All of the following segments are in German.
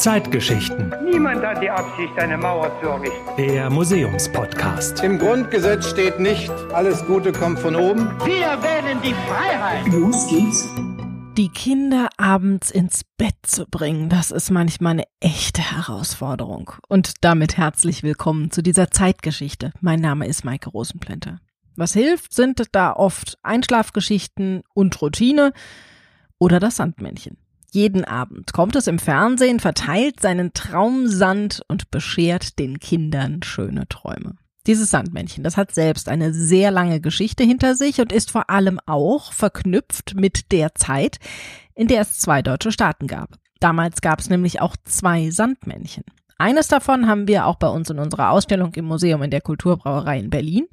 Zeitgeschichten. Niemand hat die Absicht, eine Mauer zu errichten. Der Museumspodcast. Im Grundgesetz steht nicht, alles Gute kommt von oben. Wir wählen die Freiheit. Los geht's. Die Kinder abends ins Bett zu bringen, das ist manchmal eine echte Herausforderung. Und damit herzlich willkommen zu dieser Zeitgeschichte. Mein Name ist Maike Rosenplanter. Was hilft, sind da oft Einschlafgeschichten und Routine oder das Sandmännchen. Jeden Abend kommt es im Fernsehen, verteilt seinen Traumsand und beschert den Kindern schöne Träume. Dieses Sandmännchen, das hat selbst eine sehr lange Geschichte hinter sich und ist vor allem auch verknüpft mit der Zeit, in der es zwei deutsche Staaten gab. Damals gab es nämlich auch zwei Sandmännchen. Eines davon haben wir auch bei uns in unserer Ausstellung im Museum in der Kulturbrauerei in Berlin.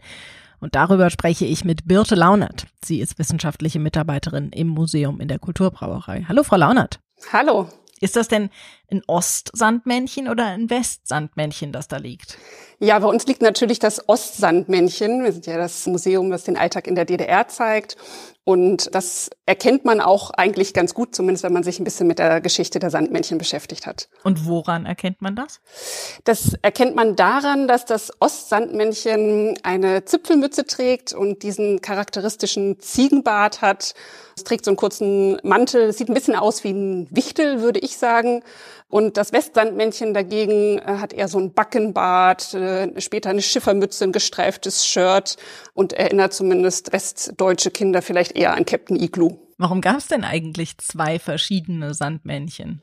Und darüber spreche ich mit Birte Launert. Sie ist wissenschaftliche Mitarbeiterin im Museum in der Kulturbrauerei. Hallo, Frau Launert. Hallo. Ist das denn ein Ostsandmännchen oder ein Westsandmännchen, das da liegt? Ja, bei uns liegt natürlich das Ostsandmännchen. Wir sind ja das Museum, das den Alltag in der DDR zeigt. Und das erkennt man auch eigentlich ganz gut, zumindest wenn man sich ein bisschen mit der Geschichte der Sandmännchen beschäftigt hat. Und woran erkennt man das? Das erkennt man daran, dass das Ostsandmännchen eine Zipfelmütze trägt und diesen charakteristischen Ziegenbart hat. Es trägt so einen kurzen Mantel, sieht ein bisschen aus wie ein Wichtel, würde ich sagen. Und das Westsandmännchen dagegen äh, hat eher so ein Backenbart, äh, später eine Schiffermütze, ein gestreiftes Shirt und erinnert zumindest westdeutsche Kinder vielleicht eher an Captain Igloo. Warum gab es denn eigentlich zwei verschiedene Sandmännchen?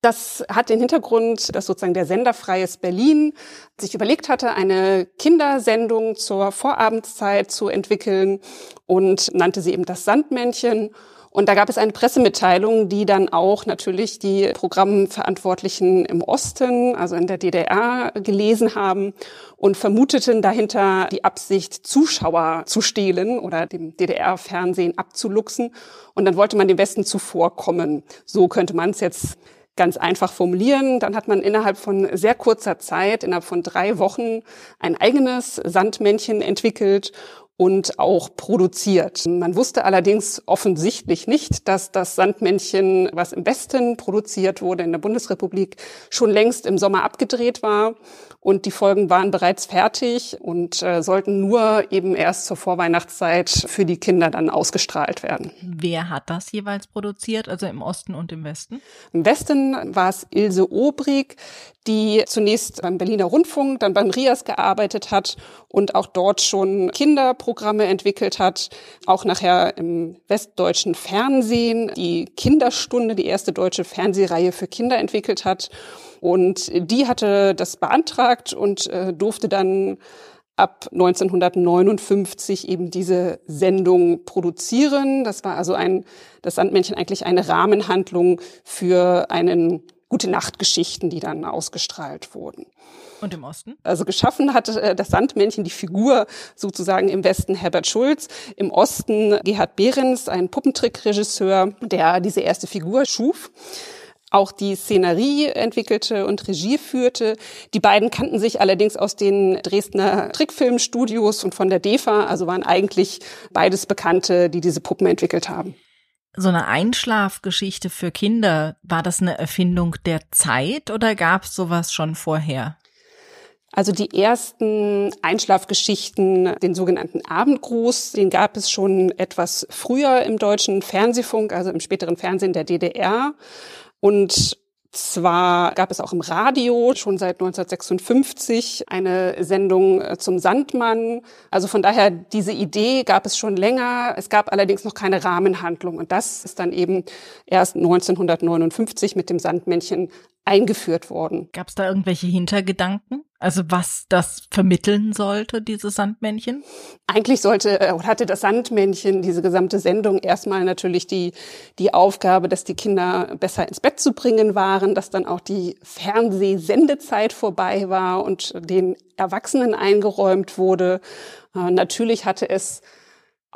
Das hat den Hintergrund, dass sozusagen der Sender Freies Berlin sich überlegt hatte, eine Kindersendung zur Vorabendszeit zu entwickeln und nannte sie eben das Sandmännchen. Und da gab es eine Pressemitteilung, die dann auch natürlich die Programmverantwortlichen im Osten, also in der DDR, gelesen haben und vermuteten dahinter die Absicht, Zuschauer zu stehlen oder dem DDR-Fernsehen abzuluxen. Und dann wollte man dem Westen zuvorkommen. So könnte man es jetzt ganz einfach formulieren. Dann hat man innerhalb von sehr kurzer Zeit, innerhalb von drei Wochen, ein eigenes Sandmännchen entwickelt und auch produziert. Man wusste allerdings offensichtlich nicht, dass das Sandmännchen, was im Westen produziert wurde, in der Bundesrepublik, schon längst im Sommer abgedreht war und die Folgen waren bereits fertig und äh, sollten nur eben erst zur Vorweihnachtszeit für die Kinder dann ausgestrahlt werden. Wer hat das jeweils produziert, also im Osten und im Westen? Im Westen war es Ilse Obrig, die zunächst beim Berliner Rundfunk, dann beim RIAS gearbeitet hat und auch dort schon Kinderprogramme entwickelt hat, auch nachher im westdeutschen Fernsehen die Kinderstunde, die erste deutsche Fernsehreihe für Kinder entwickelt hat und die hatte das beantragt und äh, durfte dann ab 1959 eben diese Sendung produzieren. Das war also ein, das Sandmännchen eigentlich eine Rahmenhandlung für einen gute Nachtgeschichten, die dann ausgestrahlt wurden. Und im Osten? Also geschaffen hat äh, das Sandmännchen die Figur sozusagen im Westen Herbert Schulz, im Osten Gerhard Behrens, ein Puppentrickregisseur, der diese erste Figur schuf auch die Szenerie entwickelte und Regie führte. Die beiden kannten sich allerdings aus den Dresdner Trickfilmstudios und von der DEFA, also waren eigentlich beides Bekannte, die diese Puppen entwickelt haben. So eine Einschlafgeschichte für Kinder, war das eine Erfindung der Zeit oder gab es sowas schon vorher? Also die ersten Einschlafgeschichten, den sogenannten Abendgruß, den gab es schon etwas früher im deutschen Fernsehfunk, also im späteren Fernsehen der DDR. Und zwar gab es auch im Radio schon seit 1956 eine Sendung äh, zum Sandmann. Also von daher, diese Idee gab es schon länger. Es gab allerdings noch keine Rahmenhandlung. Und das ist dann eben erst 1959 mit dem Sandmännchen eingeführt worden. Gab es da irgendwelche Hintergedanken? Also was das vermitteln sollte, dieses Sandmännchen? Eigentlich sollte äh, oder hatte das Sandmännchen diese gesamte Sendung erstmal natürlich die die Aufgabe, dass die Kinder besser ins Bett zu bringen waren, dass dann auch die Fernsehsendezeit vorbei war und den Erwachsenen eingeräumt wurde. Äh, natürlich hatte es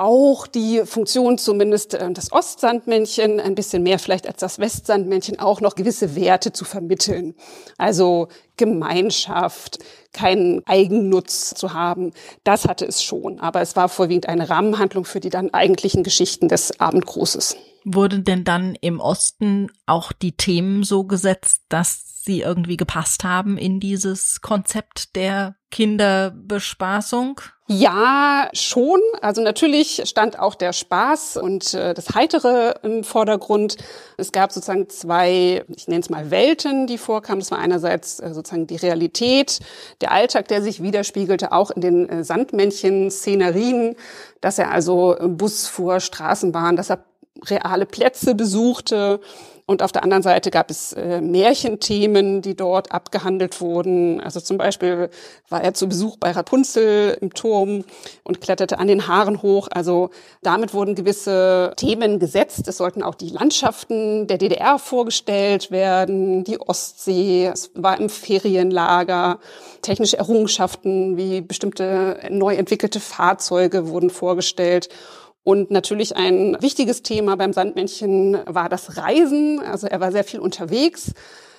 auch die Funktion zumindest äh, das Ostsandmännchen, ein bisschen mehr vielleicht als das Westsandmännchen, auch noch gewisse Werte zu vermitteln. Also Gemeinschaft, keinen Eigennutz zu haben, das hatte es schon. Aber es war vorwiegend eine Rahmenhandlung für die dann eigentlichen Geschichten des Abendgrußes. Wurden denn dann im Osten auch die Themen so gesetzt, dass sie irgendwie gepasst haben in dieses Konzept der Kinderbespaßung? Ja, schon. Also natürlich stand auch der Spaß und äh, das Heitere im Vordergrund. Es gab sozusagen zwei, ich nenne es mal Welten, die vorkamen. Das war einerseits äh, sozusagen die Realität, der Alltag, der sich widerspiegelte, auch in den äh, Sandmännchen-Szenerien, dass er also Bus fuhr, Straßenbahn, dass er reale Plätze besuchte und auf der anderen Seite gab es äh, Märchenthemen, die dort abgehandelt wurden. Also zum Beispiel war er zu Besuch bei Rapunzel im Turm und kletterte an den Haaren hoch. Also damit wurden gewisse Themen gesetzt. Es sollten auch die Landschaften der DDR vorgestellt werden, die Ostsee, es war im Ferienlager, technische Errungenschaften wie bestimmte neu entwickelte Fahrzeuge wurden vorgestellt. Und natürlich ein wichtiges Thema beim Sandmännchen war das Reisen. Also er war sehr viel unterwegs.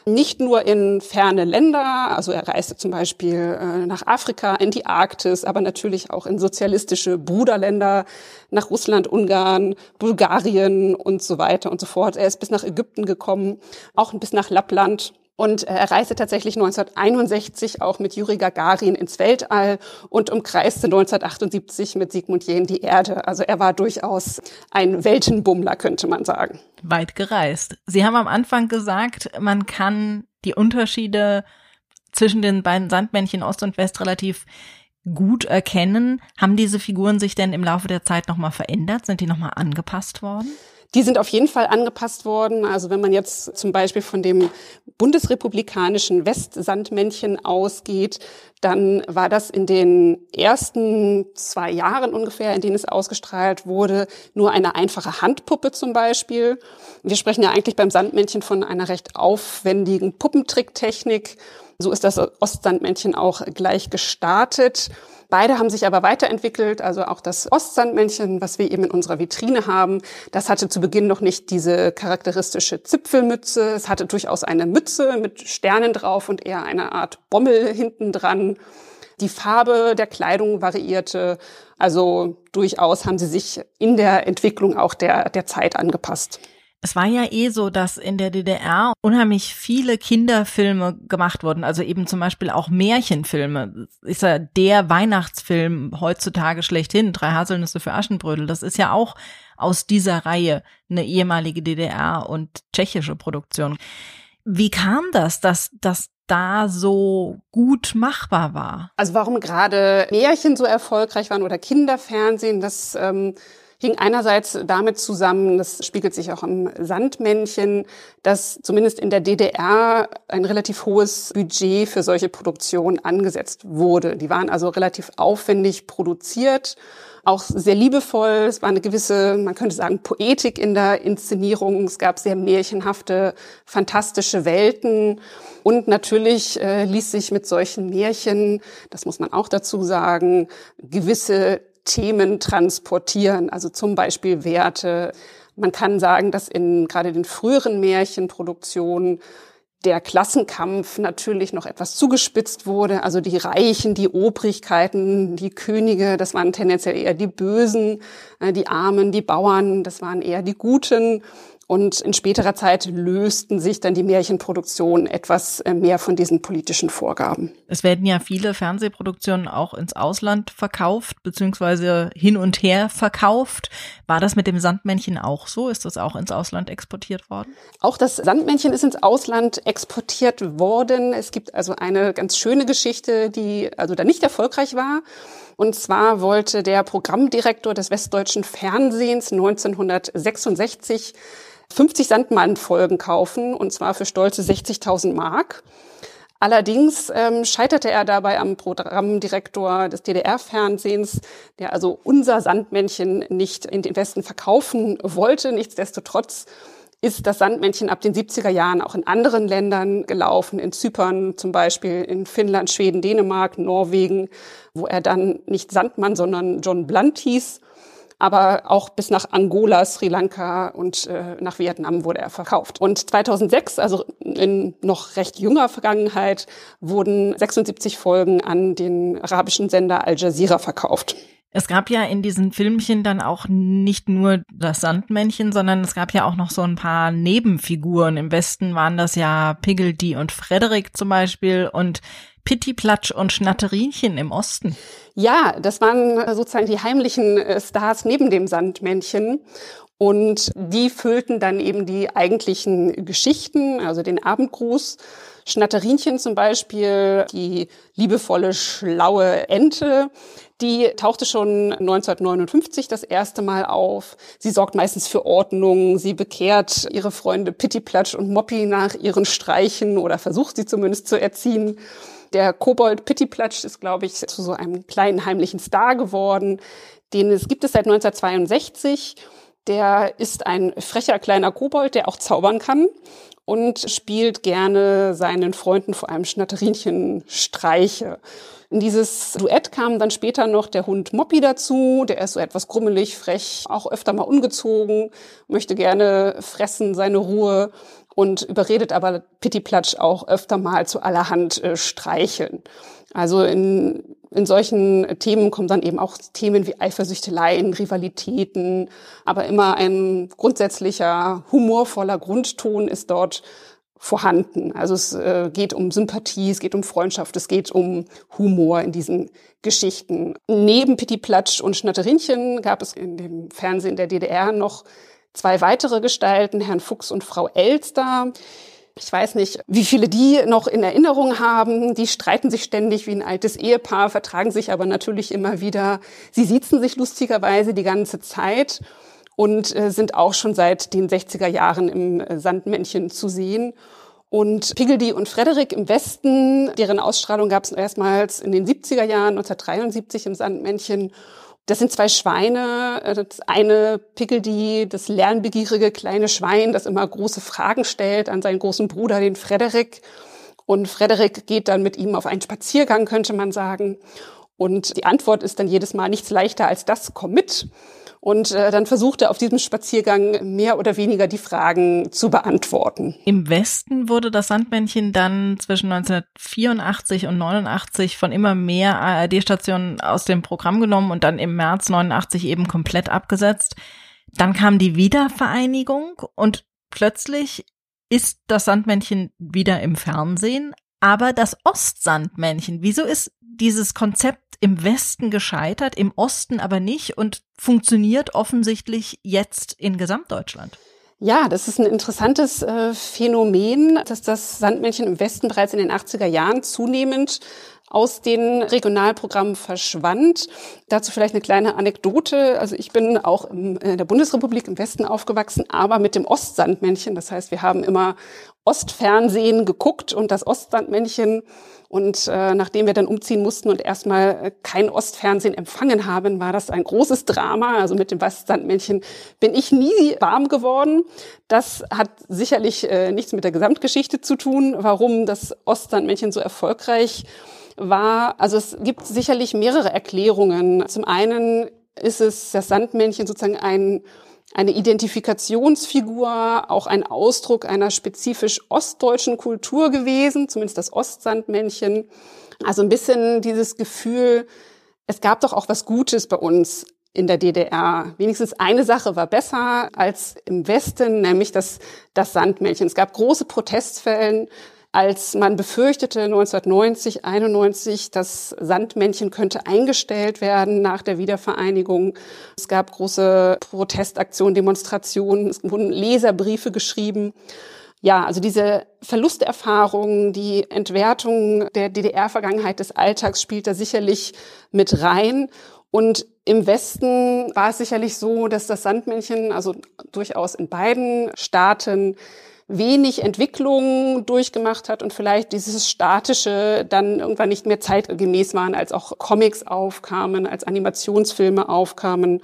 Nicht nur in ferne Länder, also er reiste zum Beispiel äh, nach Afrika, in die Arktis, aber natürlich auch in sozialistische Bruderländer, nach Russland, Ungarn, Bulgarien und so weiter und so fort. Er ist bis nach Ägypten gekommen, auch bis nach Lappland. Und er reiste tatsächlich 1961 auch mit Juri Gagarin ins Weltall und umkreiste 1978 mit Sigmund Jähn die Erde. Also er war durchaus ein Weltenbummler, könnte man sagen. Weit gereist. Sie haben am Anfang gesagt, man kann die Unterschiede zwischen den beiden Sandmännchen Ost und West relativ gut erkennen. Haben diese Figuren sich denn im Laufe der Zeit nochmal verändert? Sind die nochmal angepasst worden? Die sind auf jeden Fall angepasst worden. Also wenn man jetzt zum Beispiel von dem bundesrepublikanischen Westsandmännchen ausgeht, dann war das in den ersten zwei Jahren ungefähr, in denen es ausgestrahlt wurde, nur eine einfache Handpuppe zum Beispiel. Wir sprechen ja eigentlich beim Sandmännchen von einer recht aufwendigen Puppentricktechnik. So ist das Ostsandmännchen auch gleich gestartet. Beide haben sich aber weiterentwickelt. Also auch das Ostsandmännchen, was wir eben in unserer Vitrine haben, das hatte zu Beginn noch nicht diese charakteristische Zipfelmütze. Es hatte durchaus eine Mütze mit Sternen drauf und eher eine Art Bommel hinten dran. Die Farbe der Kleidung variierte. Also durchaus haben sie sich in der Entwicklung auch der, der Zeit angepasst. Es war ja eh so, dass in der DDR unheimlich viele Kinderfilme gemacht wurden, also eben zum Beispiel auch Märchenfilme. Ist ja der Weihnachtsfilm heutzutage schlechthin, Drei Haselnüsse für Aschenbrödel. Das ist ja auch aus dieser Reihe eine ehemalige DDR und tschechische Produktion. Wie kam das, dass das da so gut machbar war? Also warum gerade Märchen so erfolgreich waren oder Kinderfernsehen, das ähm hing einerseits damit zusammen, das spiegelt sich auch im Sandmännchen, dass zumindest in der DDR ein relativ hohes Budget für solche Produktionen angesetzt wurde. Die waren also relativ aufwendig produziert, auch sehr liebevoll. Es war eine gewisse, man könnte sagen, Poetik in der Inszenierung. Es gab sehr märchenhafte, fantastische Welten. Und natürlich äh, ließ sich mit solchen Märchen, das muss man auch dazu sagen, gewisse Themen transportieren, also zum Beispiel Werte. Man kann sagen, dass in gerade den früheren Märchenproduktionen der Klassenkampf natürlich noch etwas zugespitzt wurde. Also die Reichen, die Obrigkeiten, die Könige, das waren tendenziell eher die Bösen, äh, die Armen, die Bauern, das waren eher die Guten. Und in späterer Zeit lösten sich dann die Märchenproduktionen etwas äh, mehr von diesen politischen Vorgaben. Es werden ja viele Fernsehproduktionen auch ins Ausland verkauft, beziehungsweise hin und her verkauft. War das mit dem Sandmännchen auch so? Ist das auch ins Ausland exportiert worden? Auch das Sandmännchen ist ins Ausland exportiert worden. Es gibt also eine ganz schöne Geschichte, die also da nicht erfolgreich war. Und zwar wollte der Programmdirektor des Westdeutschen Fernsehens 1966 50 Sandmann-Folgen kaufen, und zwar für stolze 60.000 Mark. Allerdings ähm, scheiterte er dabei am Programmdirektor des DDR-Fernsehens, der also unser Sandmännchen nicht in den Westen verkaufen wollte. Nichtsdestotrotz ist das Sandmännchen ab den 70er Jahren auch in anderen Ländern gelaufen, in Zypern zum Beispiel, in Finnland, Schweden, Dänemark, Norwegen, wo er dann nicht Sandmann, sondern John Blunt hieß aber auch bis nach Angola, Sri Lanka und äh, nach Vietnam wurde er verkauft. Und 2006, also in noch recht jünger Vergangenheit, wurden 76 Folgen an den arabischen Sender Al Jazeera verkauft. Es gab ja in diesen Filmchen dann auch nicht nur das Sandmännchen, sondern es gab ja auch noch so ein paar Nebenfiguren. Im Westen waren das ja Piggledy und Frederik zum Beispiel und Pittiplatsch und Schnatterinchen im Osten. Ja, das waren sozusagen die heimlichen äh, Stars neben dem Sandmännchen. Und die füllten dann eben die eigentlichen Geschichten, also den Abendgruß. Schnatterinchen zum Beispiel, die liebevolle, schlaue Ente, die tauchte schon 1959 das erste Mal auf. Sie sorgt meistens für Ordnung. Sie bekehrt ihre Freunde Pittiplatsch und Moppy nach ihren Streichen oder versucht sie zumindest zu erziehen. Der Kobold Pittiplatsch ist, glaube ich, zu so einem kleinen heimlichen Star geworden. Den es gibt es seit 1962. Der ist ein frecher kleiner Kobold, der auch zaubern kann und spielt gerne seinen Freunden vor allem Schnatterinchen Streiche. In dieses Duett kam dann später noch der Hund Moppy dazu. Der ist so etwas grummelig, frech, auch öfter mal ungezogen, möchte gerne fressen, seine Ruhe und überredet aber Pittiplatsch auch öfter mal zu allerhand äh, Streicheln. Also in, in solchen Themen kommen dann eben auch Themen wie Eifersüchteleien, Rivalitäten, aber immer ein grundsätzlicher, humorvoller Grundton ist dort vorhanden. Also es äh, geht um Sympathie, es geht um Freundschaft, es geht um Humor in diesen Geschichten. Neben Pitti Platsch und Schnatterinchen gab es in dem Fernsehen der DDR noch zwei weitere Gestalten, Herrn Fuchs und Frau Elster. Ich weiß nicht, wie viele die noch in Erinnerung haben. Die streiten sich ständig wie ein altes Ehepaar, vertragen sich aber natürlich immer wieder. Sie siezen sich lustigerweise die ganze Zeit und äh, sind auch schon seit den 60er Jahren im äh, Sandmännchen zu sehen. Und Piggledy und Frederik im Westen, deren Ausstrahlung gab es erstmals in den 70er Jahren, 1973 im Sandmännchen. Das sind zwei Schweine. Äh, das eine Piggledy, das lernbegierige kleine Schwein, das immer große Fragen stellt an seinen großen Bruder, den Frederik. Und Frederik geht dann mit ihm auf einen Spaziergang, könnte man sagen. Und die Antwort ist dann jedes Mal nichts leichter als das, komm mit. Und äh, dann versucht er auf diesem Spaziergang mehr oder weniger die Fragen zu beantworten. Im Westen wurde das Sandmännchen dann zwischen 1984 und 89 von immer mehr ARD-Stationen aus dem Programm genommen und dann im März 89 eben komplett abgesetzt. Dann kam die Wiedervereinigung und plötzlich ist das Sandmännchen wieder im Fernsehen, aber das Ostsandmännchen, wieso ist dieses Konzept im Westen gescheitert, im Osten aber nicht und funktioniert offensichtlich jetzt in Gesamtdeutschland. Ja, das ist ein interessantes äh, Phänomen, dass das Sandmännchen im Westen bereits in den 80er Jahren zunehmend aus den Regionalprogrammen verschwand. Dazu vielleicht eine kleine Anekdote. Also ich bin auch in der Bundesrepublik im Westen aufgewachsen, aber mit dem Ostsandmännchen. Das heißt, wir haben immer Ostfernsehen geguckt und das Ostsandmännchen und äh, nachdem wir dann umziehen mussten und erstmal äh, kein Ostfernsehen empfangen haben, war das ein großes Drama. Also mit dem Weißsandmännchen bin ich nie warm geworden. Das hat sicherlich äh, nichts mit der Gesamtgeschichte zu tun, warum das Ostsandmännchen so erfolgreich war. Also es gibt sicherlich mehrere Erklärungen. Zum einen ist es das Sandmännchen sozusagen ein eine Identifikationsfigur, auch ein Ausdruck einer spezifisch ostdeutschen Kultur gewesen, zumindest das Ostsandmännchen. Also ein bisschen dieses Gefühl, es gab doch auch was Gutes bei uns in der DDR. Wenigstens eine Sache war besser als im Westen, nämlich das, das Sandmännchen. Es gab große Protestfällen als man befürchtete 1990, 91, das Sandmännchen könnte eingestellt werden nach der Wiedervereinigung. Es gab große Protestaktionen, Demonstrationen, es wurden Leserbriefe geschrieben. Ja, also diese Verlusterfahrung, die Entwertung der DDR-Vergangenheit des Alltags spielt da sicherlich mit rein. Und im Westen war es sicherlich so, dass das Sandmännchen, also durchaus in beiden Staaten, wenig Entwicklung durchgemacht hat und vielleicht dieses Statische dann irgendwann nicht mehr zeitgemäß waren, als auch Comics aufkamen, als Animationsfilme aufkamen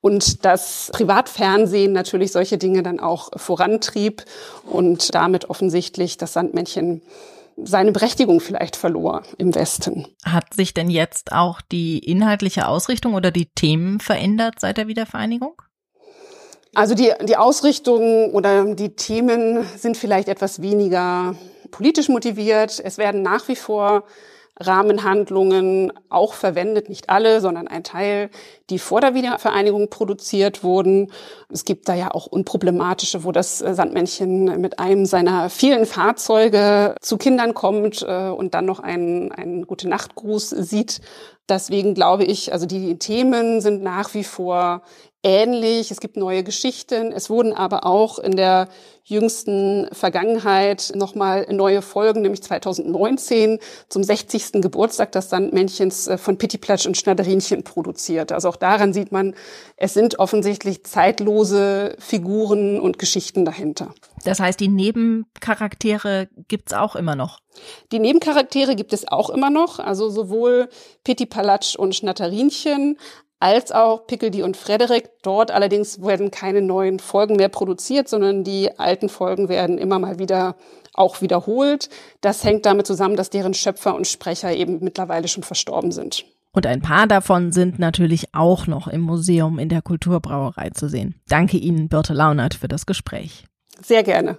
und das Privatfernsehen natürlich solche Dinge dann auch vorantrieb und damit offensichtlich das Sandmännchen seine Berechtigung vielleicht verlor im Westen. Hat sich denn jetzt auch die inhaltliche Ausrichtung oder die Themen verändert seit der Wiedervereinigung? Also die, die Ausrichtung oder die Themen sind vielleicht etwas weniger politisch motiviert. Es werden nach wie vor Rahmenhandlungen auch verwendet, nicht alle, sondern ein Teil, die vor der Wiedervereinigung produziert wurden. Es gibt da ja auch unproblematische, wo das Sandmännchen mit einem seiner vielen Fahrzeuge zu Kindern kommt äh, und dann noch einen, einen gute Nachtgruß sieht. Deswegen glaube ich, also die Themen sind nach wie vor ähnlich. Es gibt neue Geschichten. Es wurden aber auch in der jüngsten Vergangenheit nochmal neue Folgen, nämlich 2019 zum 60. Geburtstag des Sandmännchens äh, von Pittiplatsch und Schnatterinchen produziert. Also auch daran sieht man, es sind offensichtlich zeitlose Figuren und Geschichten dahinter. Das heißt, die Nebencharaktere gibt's auch immer noch. Die Nebencharaktere gibt es auch immer noch, also sowohl Pittiplatsch und Schnatterinchen als auch Pickledy und Frederick. Dort allerdings werden keine neuen Folgen mehr produziert, sondern die alten Folgen werden immer mal wieder auch wiederholt. Das hängt damit zusammen, dass deren Schöpfer und Sprecher eben mittlerweile schon verstorben sind. Und ein paar davon sind natürlich auch noch im Museum in der Kulturbrauerei zu sehen. Danke Ihnen, Birte Launert, für das Gespräch. Sehr gerne.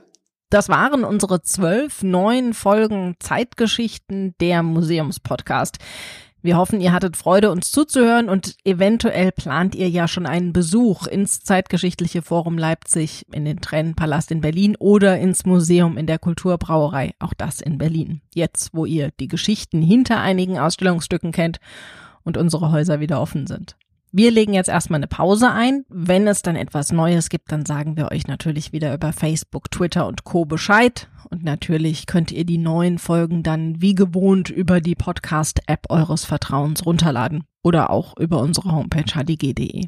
Das waren unsere zwölf neuen Folgen Zeitgeschichten der Museumspodcast. Wir hoffen, ihr hattet Freude, uns zuzuhören und eventuell plant ihr ja schon einen Besuch ins Zeitgeschichtliche Forum Leipzig, in den Tränenpalast in Berlin oder ins Museum in der Kulturbrauerei, auch das in Berlin. Jetzt, wo ihr die Geschichten hinter einigen Ausstellungsstücken kennt und unsere Häuser wieder offen sind. Wir legen jetzt erstmal eine Pause ein. Wenn es dann etwas Neues gibt, dann sagen wir euch natürlich wieder über Facebook, Twitter und Co. Bescheid. Und natürlich könnt ihr die neuen Folgen dann wie gewohnt über die Podcast-App eures Vertrauens runterladen oder auch über unsere Homepage hdg.de.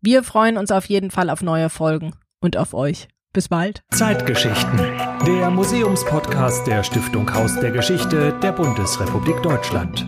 Wir freuen uns auf jeden Fall auf neue Folgen und auf euch. Bis bald. Zeitgeschichten. Der Museumspodcast der Stiftung Haus der Geschichte der Bundesrepublik Deutschland.